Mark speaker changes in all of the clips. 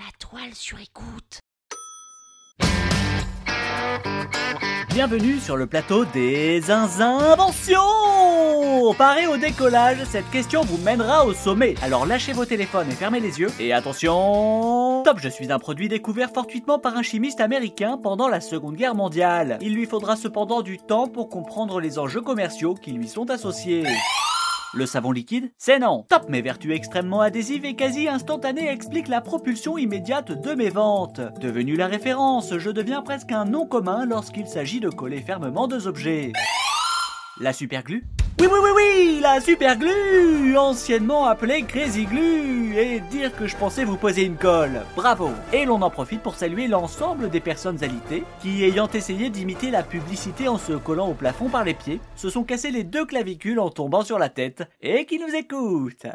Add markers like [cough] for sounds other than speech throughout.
Speaker 1: La toile sur écoute.
Speaker 2: Bienvenue sur le plateau des inventions Paré au décollage, cette question vous mènera au sommet. Alors lâchez vos téléphones et fermez les yeux. Et attention Top, je suis un produit découvert fortuitement par un chimiste américain pendant la Seconde Guerre mondiale. Il lui faudra cependant du temps pour comprendre les enjeux commerciaux qui lui sont associés. Le savon liquide C'est non. Top, mes vertus extrêmement adhésives et quasi instantanées expliquent la propulsion immédiate de mes ventes. Devenu la référence, je deviens presque un nom commun lorsqu'il s'agit de coller fermement deux objets. La superglue oui, oui, oui, oui, la superglue, anciennement appelée Crazy Glue, et dire que je pensais vous poser une colle. Bravo. Et l'on en profite pour saluer l'ensemble des personnes alitées qui, ayant essayé d'imiter la publicité en se collant au plafond par les pieds, se sont cassés les deux clavicules en tombant sur la tête et qui nous écoutent.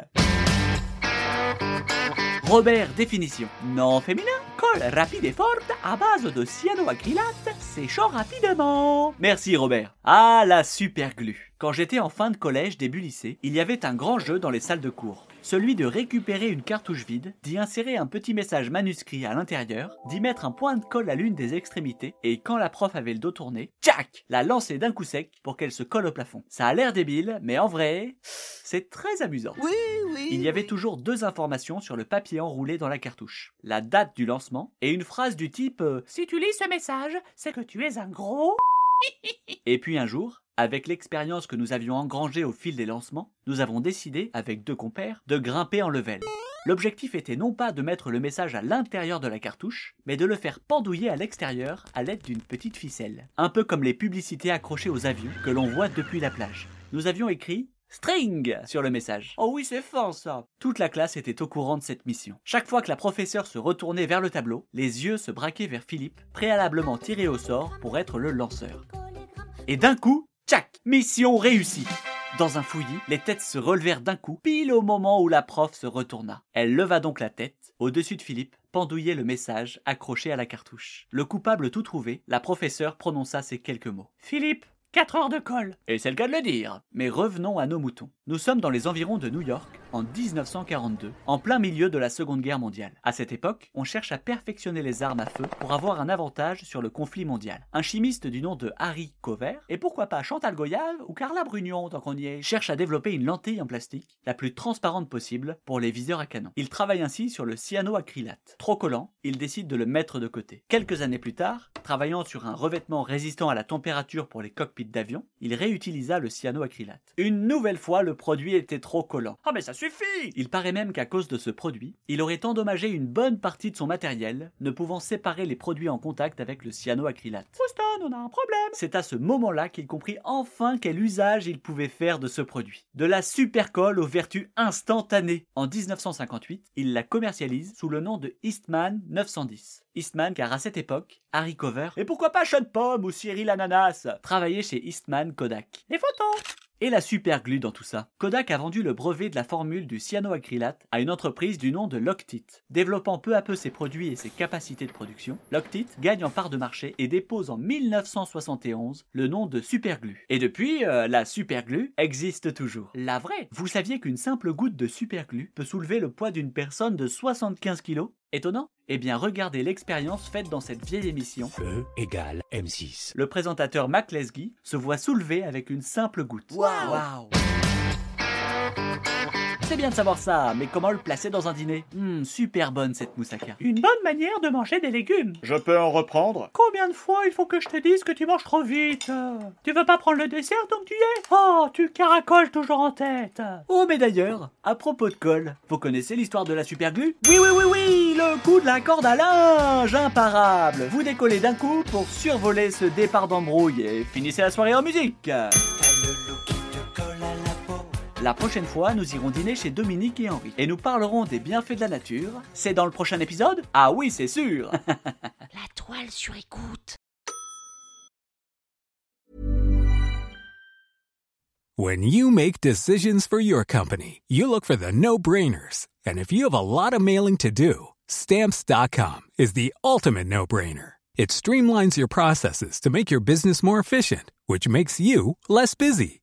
Speaker 2: Robert, définition. Nom féminin, colle rapide et forte à base de cyanoacrylate séchant rapidement. Merci Robert. Ah, la superglue. Quand j'étais en fin de collège, début lycée, il y avait un grand jeu dans les salles de cours. Celui de récupérer une cartouche vide, d'y insérer un petit message manuscrit à l'intérieur, d'y mettre un point de colle à l'une des extrémités, et quand la prof avait le dos tourné, tchac La lancer d'un coup sec pour qu'elle se colle au plafond. Ça a l'air débile, mais en vrai, c'est très amusant.
Speaker 1: Oui, oui.
Speaker 2: Il y avait toujours deux informations sur le papier enroulé dans la cartouche. La date du lancement et une phrase du type euh,
Speaker 1: Si tu lis ce message, c'est que tu es un gros... [laughs]
Speaker 2: Et puis un jour, avec l'expérience que nous avions engrangée au fil des lancements, nous avons décidé, avec deux compères, de grimper en level. L'objectif était non pas de mettre le message à l'intérieur de la cartouche, mais de le faire pendouiller à l'extérieur à l'aide d'une petite ficelle. Un peu comme les publicités accrochées aux avions que l'on voit depuis la plage. Nous avions écrit String sur le message.
Speaker 1: Oh oui, c'est fin ça.
Speaker 2: Toute la classe était au courant de cette mission. Chaque fois que la professeure se retournait vers le tableau, les yeux se braquaient vers Philippe, préalablement tiré au sort pour être le lanceur. Et d'un coup, tchac, mission réussie. Dans un fouillis, les têtes se relevèrent d'un coup, pile au moment où la prof se retourna. Elle leva donc la tête. Au-dessus de Philippe, pendouillait le message accroché à la cartouche. Le coupable tout trouvé, la professeure prononça ces quelques mots.
Speaker 1: Philippe, 4 heures de colle.
Speaker 2: Et c'est le cas de le dire. Mais revenons à nos moutons. Nous sommes dans les environs de New York en 1942, en plein milieu de la Seconde Guerre mondiale. À cette époque, on cherche à perfectionner les armes à feu pour avoir un avantage sur le conflit mondial. Un chimiste du nom de Harry Cover, et pourquoi pas Chantal Goyave ou Carla Brugnon tant qu'on y est, cherche à développer une lentille en plastique la plus transparente possible pour les viseurs à canon. Il travaille ainsi sur le cyanoacrylate. Trop collant, il décide de le mettre de côté. Quelques années plus tard, travaillant sur un revêtement résistant à la température pour les cockpits d'avion, il réutilisa le cyanoacrylate. Une nouvelle fois, le produit était trop collant.
Speaker 1: Oh mais ça suffit
Speaker 2: Il paraît même qu'à cause de ce produit, il aurait endommagé une bonne partie de son matériel, ne pouvant séparer les produits en contact avec le cyanoacrylate.
Speaker 1: Houston, on a un problème
Speaker 2: C'est à ce moment-là qu'il comprit enfin quel usage il pouvait faire de ce produit. De la supercolle aux vertus instantanées. En 1958, il la commercialise sous le nom de Eastman 910. Eastman car à cette époque, Harry Cover, et pourquoi pas Sean Pomme ou Cyril Ananas, travaillait chez Eastman Kodak.
Speaker 1: Les photos
Speaker 2: Et la superglue dans tout ça Kodak a vendu le brevet de la formule du cyanoacrylate à une entreprise du nom de Loctite. Développant peu à peu ses produits et ses capacités de production, Loctite gagne en part de marché et dépose en 1971 le nom de superglue. Et depuis, euh, la superglue existe toujours.
Speaker 1: La vraie
Speaker 2: Vous saviez qu'une simple goutte de superglue peut soulever le poids d'une personne de 75 kg Étonnant? Eh bien, regardez l'expérience faite dans cette vieille émission.
Speaker 3: E égale M6.
Speaker 2: Le présentateur Mac Lesguy se voit soulever avec une simple goutte.
Speaker 1: Waouh
Speaker 2: C'est bien de savoir ça, mais comment le placer dans un dîner? Hmm, super bonne cette moussaka.
Speaker 1: Une bonne manière de manger des légumes.
Speaker 4: Je peux en reprendre?
Speaker 1: Combien de fois il faut que je te dise que tu manges trop vite? Tu veux pas prendre le dessert donc tu y es? Oh, tu caracoles toujours en tête
Speaker 2: Oh, mais d'ailleurs, à propos de colle, vous connaissez l'histoire de la superglue? Oui, oui, oui, oui, le coup de la corde à linge, imparable. Vous décollez d'un coup pour survoler ce départ d'embrouille et finissez la soirée en musique. La prochaine fois, nous irons dîner chez Dominique et Henri et nous parlerons des bienfaits de la nature. C'est dans le prochain épisode? Ah oui, c'est sûr [laughs]
Speaker 4: La toile sur écoute.
Speaker 5: When you make decisions for your company, you look for the no-brainers. And if you have a lot of mailing to do, stamps.com is the ultimate no-brainer. It streamlines your processes to make your business more efficient, which makes you less busy.